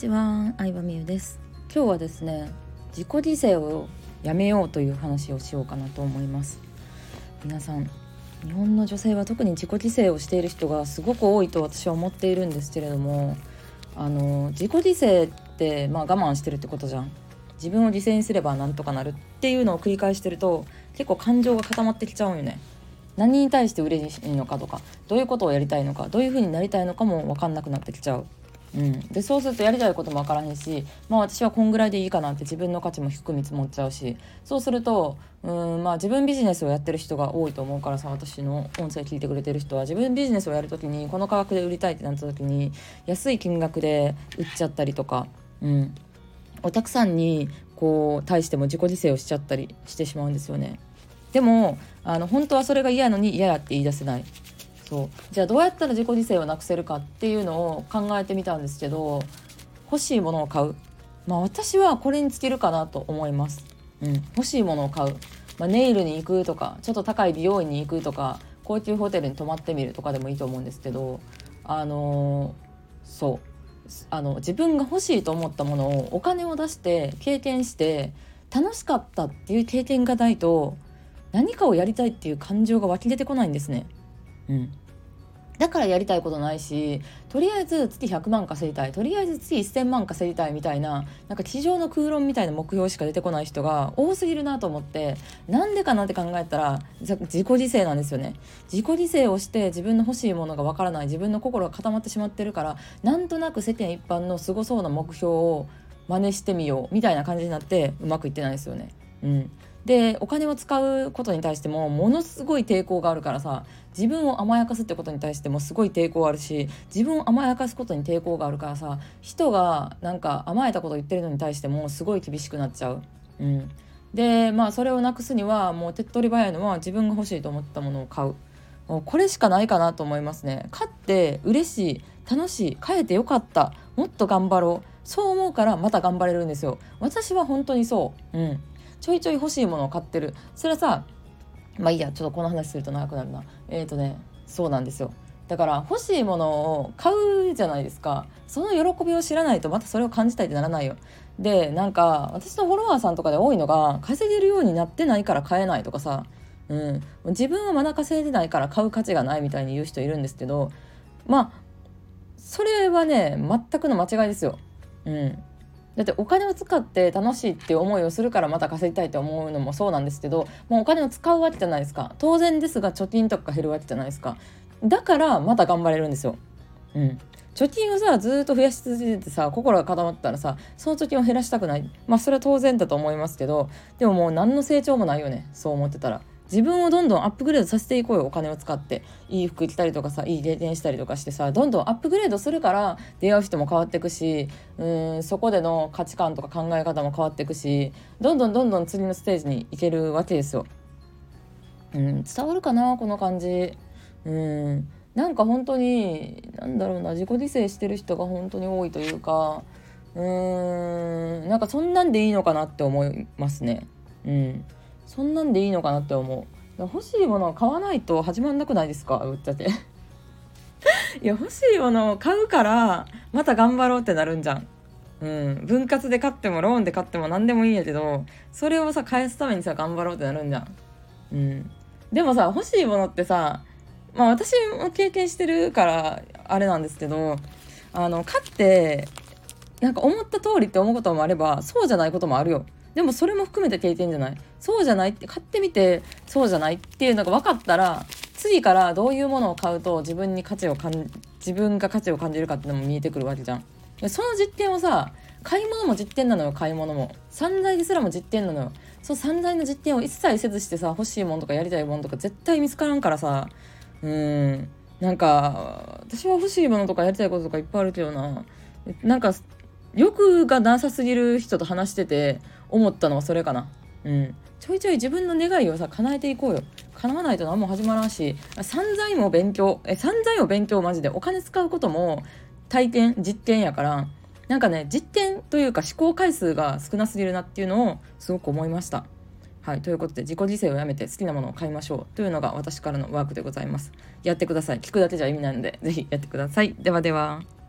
ちは、相葉美優です。今日はですね自己犠牲をやめようという話をしようかなと思います。皆さん日本の女性は特に自己犠牲をしている人がすごく多いと私は思っているんですけれどもあの自己犠牲ってまあ我慢してるってことじゃん。自分を犠牲にすればなんとかなるっていうのを繰り返してると結構感情が固まってきちゃうよね。何に対して嬉しいのかとかどういうことをやりたいのかどういうふうになりたいのかも分かんなくなってきちゃう。うん、でそうするとやりたいことも分からへんしまあ私はこんぐらいでいいかなって自分の価値も低く見積もっちゃうしそうするとうんまあ自分ビジネスをやってる人が多いと思うからさ私の音声聞いてくれてる人は。自分ビジネスをやる時にこの価格で売りたいってなった時に安い金額で売っちゃったりとか、うん、お客さんにこう対しても自己犠牲をしちゃったりしてしまうんですよね。でもあの本当はそれが嫌なのに嫌やって言い出せない。そうじゃあどうやったら自己犠牲をなくせるかっていうのを考えてみたんですけど欲しいものを買う。まあ私はこれに尽きるかなと思います、うん、欲しいものを買う、まあ、ネイルに行くとかちょっと高い美容院に行くとか高級ホテルに泊まってみるとかでもいいと思うんですけどあのー、そう。あの自分が欲しいと思ったものをお金を出して経験して楽しかったっていう経験がないと何かをやりたいっていう感情が湧き出てこないんですね。うん、だからやりたいことないしとりあえず月100万稼ぎたい。とりあえず月1000万稼ぎたいみたいななんか地上の空論みたいな目標しか出てこない人が多すぎるなと思ってなんでかなって考えたら自己犠牲なんですよね。自己犠牲をして自分の欲しいものがわからない自分の心が固まってしまってるからなんとなく世間一般のすごそうな目標を真似してみようみたいな感じになってうまくいってないですよね。うん、でお金を使うことに対してもものすごい抵抗があるからさ自分を甘やかすってことに対してもすごい抵抗あるし自分を甘やかすことに抵抗があるからさ人がなんか甘えたこと言ってるのに対してもすごい厳しくなっちゃう。うん。でまあそれをなくすにはもう手っ取り早いのは自分が欲しいと思ったものを買う。これしかないかなと思いますね。買って嬉しい楽しい買えてよかったもっと頑張ろう。そう思うからまた頑張れるんですよ。私は本当にそう。うん。ちょいちょい欲しいものを買ってる。それはさまあいいやちょっとこの話すると長くなるな。えっ、ー、とねそうなんですよ。だから欲しいものを買うじゃないですか。その喜びを知らないとまたそれを感じたいってならないよ。でなんか私のフォロワーさんとかで多いのが稼げるようになってないから買えないとかさ、うん、自分はまだ稼いでないから買う価値がないみたいに言う人いるんですけどまあそれはね全くの間違いですよ。うん、だってお金を使って楽しいっていう思いをするからまた稼ぎたいって思うのもそうなんですけどもうお金を使うわけじゃないですか。当然ですが貯金とか減るわけじゃないですか。だからまた頑張れるんですよ。うん。貯金をさずっと増やし続けてさ心が固まったらさその貯金を減らしたくない。まあそれは当然だと思いますけどでももう何の成長もないよね。そう思ってたら。自分をどんどんアップグレードさせていこうよお金を使っていい服着たりとかさいい経験したりとかしてさどんどんアップグレードするから出会う人も変わっていくしうんそこでの価値観とか考え方も変わっていくしどんどんどんどん次のステージに行けるわけですよ。うん、伝わるかなこの感じ。うんなんか本当になんだろうな自己犠牲してる人が本当に多いというかうーんなんかそんなんでいいのかなって思いますね。うんそんなんでいいのかなって思う。欲しいものを買わないと始まんなくないですか？ぶっちゃけ。いや欲しいものを買うからまた頑張ろうってなるんじゃん。うん、分割で買ってもローンで買っても何でもいいんやけどそれをさ返すためにさ頑張ろうってなるんじゃん、うん、でもさ欲しいものってさまあ私も経験してるからあれなんですけどあの買ってなんか思った通りって思うこともあればそうじゃないこともあるよ。でもそれも含めて経験じゃない？そうじゃない？って買ってみてそうじゃない？っていうのが分かったら次からどういうものを買うと自分に価値を感自分が価値を感じるかっていうのも見えてくるわけじゃん。その実験をさ買い物も実験なのよ買い物も。散財ですらも実験なのよ。その散財の実験を一切せずしてさ欲しいものとかやりたいものとか絶対見つからんからさ。うん。なんか私は欲しいものとかやりたいこととかいっぱいあるけどな。なんか欲がなさすぎる人と話してて思ったのはそれかな。うん。ちょいちょい自分の願いをさ、叶えていこうよ。叶わないと何も始まらんし、散財も勉強、え、散財を勉強マジでお金使うことも体験、実験やから、なんかね、実験というか思考回数が少なすぎるなっていうのをすごく思いました。はい、ということで自己犠牲をやめて好きなものを買いましょうというのが私からのワークでございます。やってください。聞くだけじゃ意味ないので、ぜひやってください。ではでは。